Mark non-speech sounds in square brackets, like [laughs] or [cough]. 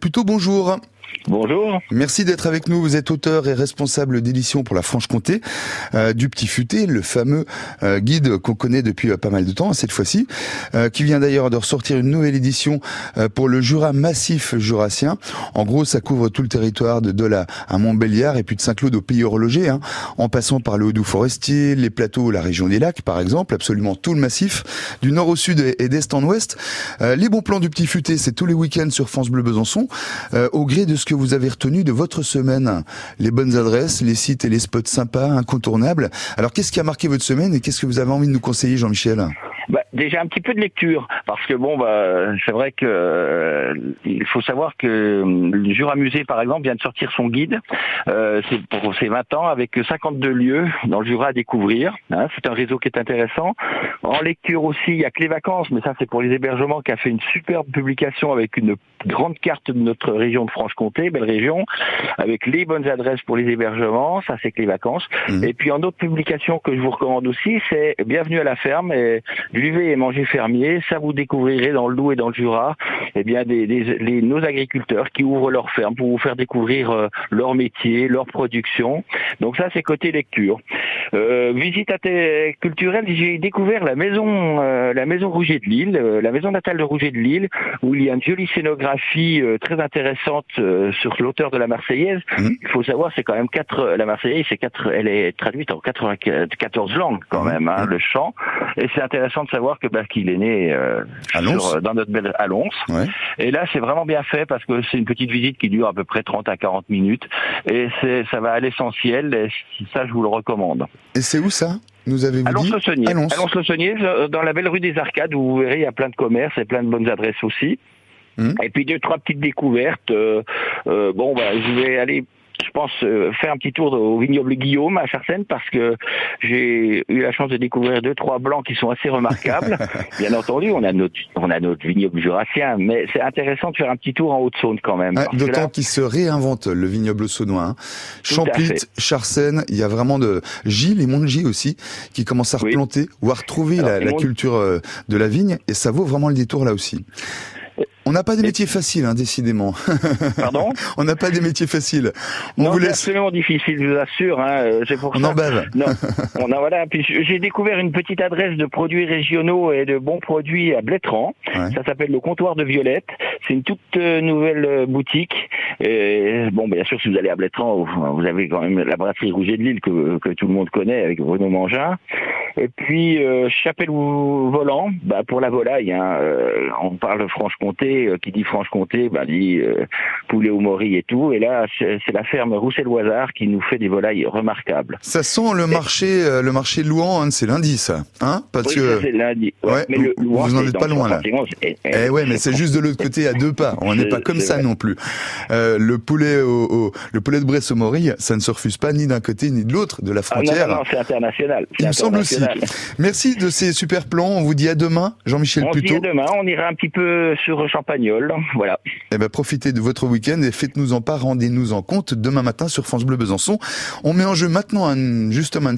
Puteau, bonjour. Bonjour. Merci d'être avec nous. Vous êtes auteur et responsable d'édition pour la Franche-Comté euh, du Petit Futé, le fameux euh, guide qu'on connaît depuis euh, pas mal de temps cette fois-ci, qui vient d'ailleurs de ressortir une nouvelle édition pour le Jura massif jurassien. En gros, ça couvre tout le territoire de Dola à Montbéliard et puis de Saint-Claude au pays horloger, hein, en passant par le Haut-Doubs forestier, les plateaux, la région des lacs par exemple, absolument tout le massif, du nord au sud et d'est en ouest. les bons plans du Petit Futé, c'est tous les week-ends sur France Bleu Besançon, au gré de ce que vous avez retenu de votre semaine Les bonnes adresses, les sites et les spots sympas, incontournables. Alors qu'est-ce qui a marqué votre semaine et qu'est-ce que vous avez envie de nous conseiller, Jean-Michel? Bah, déjà un petit peu de lecture, parce que bon, bah, c'est vrai que euh, faut savoir que euh, le Jura Musée, par exemple, vient de sortir son guide. Euh, pour ses 20 ans avec 52 lieux dans le Jura à découvrir. Hein, c'est un réseau qui est intéressant. En lecture aussi, il y a que les vacances, mais ça c'est pour les hébergements, qui a fait une superbe publication avec une grande carte de notre région de Franche-Comté, belle région, avec les bonnes adresses pour les hébergements. Ça c'est que les vacances. Mmh. Et puis en autre publication que je vous recommande aussi, c'est Bienvenue à la ferme. Et Buvez et mangez fermier, ça vous découvrirez dans le Doubs et dans le Jura, eh bien des, les, nos agriculteurs qui ouvrent leurs fermes pour vous faire découvrir euh, leur métier, leur production. Donc ça c'est côté lecture. Euh, visite culturelle, j'ai découvert la maison, euh, la maison Rouget de Lille, euh, la maison natale de Rouget de Lille, où il y a une jolie scénographie très intéressante sur l'auteur de la Marseillaise. Mmh. Il faut savoir, c'est quand même quatre, la Marseillaise, c'est quatre, elle est traduite en 94 langues quand mmh. même, hein, mmh. le chant. Et c'est intéressant de savoir que bah, qu'il est né euh, sur, dans notre belle à Ouais. Et là, c'est vraiment bien fait parce que c'est une petite visite qui dure à peu près 30 à 40 minutes et c'est ça va à l'essentiel. Et ça, je vous le recommande. Et c'est où ça nous avez-vous dit le saunier le dans la belle rue des Arcades, où vous verrez, il y a plein de commerces et plein de bonnes adresses aussi. Hum. Et puis deux, trois petites découvertes. Euh, euh, bon, bah, je vais aller pense euh, faire un petit tour au vignoble Guillaume à Charsène parce que j'ai eu la chance de découvrir deux trois blancs qui sont assez remarquables. [laughs] Bien entendu, on a notre on a notre vignoble jurassien, mais c'est intéressant de faire un petit tour en Haute-Saône quand même. D'autant qu'il se réinvente le vignoble saônois. Hein. Champlit, Charsène, il y a vraiment de Gilles et Montgis aussi qui commencent à replanter ou à retrouver la, la culture euh, de la vigne et ça vaut vraiment le détour là aussi. On n'a pas des métiers faciles, hein, décidément. [laughs] Pardon? On n'a pas des métiers faciles. On non, vous laisse... c'est absolument difficile, je vous assure. Hein, euh, pour on ça. en bave. Non, on a voilà. Puis j'ai découvert une petite adresse de produits régionaux et de bons produits à Blétran. Ça s'appelle le comptoir de Violette. C'est une toute euh, nouvelle euh, boutique. Et, bon, bien sûr, si vous allez à Blétran, vous avez quand même la brasserie Rouget de Lille que, que tout le monde connaît avec Bruno Mangin. Et puis euh, chapelle volant, bah, pour la volaille, hein, euh, on parle Franche-Comté, euh, qui dit Franche-Comté, bah, dit euh, poulet au mori et tout. Et là, c'est la ferme Roussel-Loisard qui nous fait des volailles remarquables. Ça sent le marché, le marché Louan, hein, c'est lundi, ça, hein Parce que c'est lundi. Ouais, mais le, vous n'en êtes pas loin là. Eh ouais, mais c'est [laughs] juste de l'autre côté à deux pas. On n'est pas comme ça non plus. le poulet au, le poulet de Bresse au mori, ça ne se refuse pas ni d'un côté ni de l'autre de la frontière. Ah non, non, c'est international. Il me semble aussi. Merci de ces super plans. On vous dit à demain, Jean-Michel Puteau. On dit à demain. On ira un petit peu sur Champagnol. Voilà. Eh ben, profitez de votre week-end et faites-nous en part. Rendez-nous en compte demain matin sur France Bleu Besançon. On met en jeu maintenant un, justement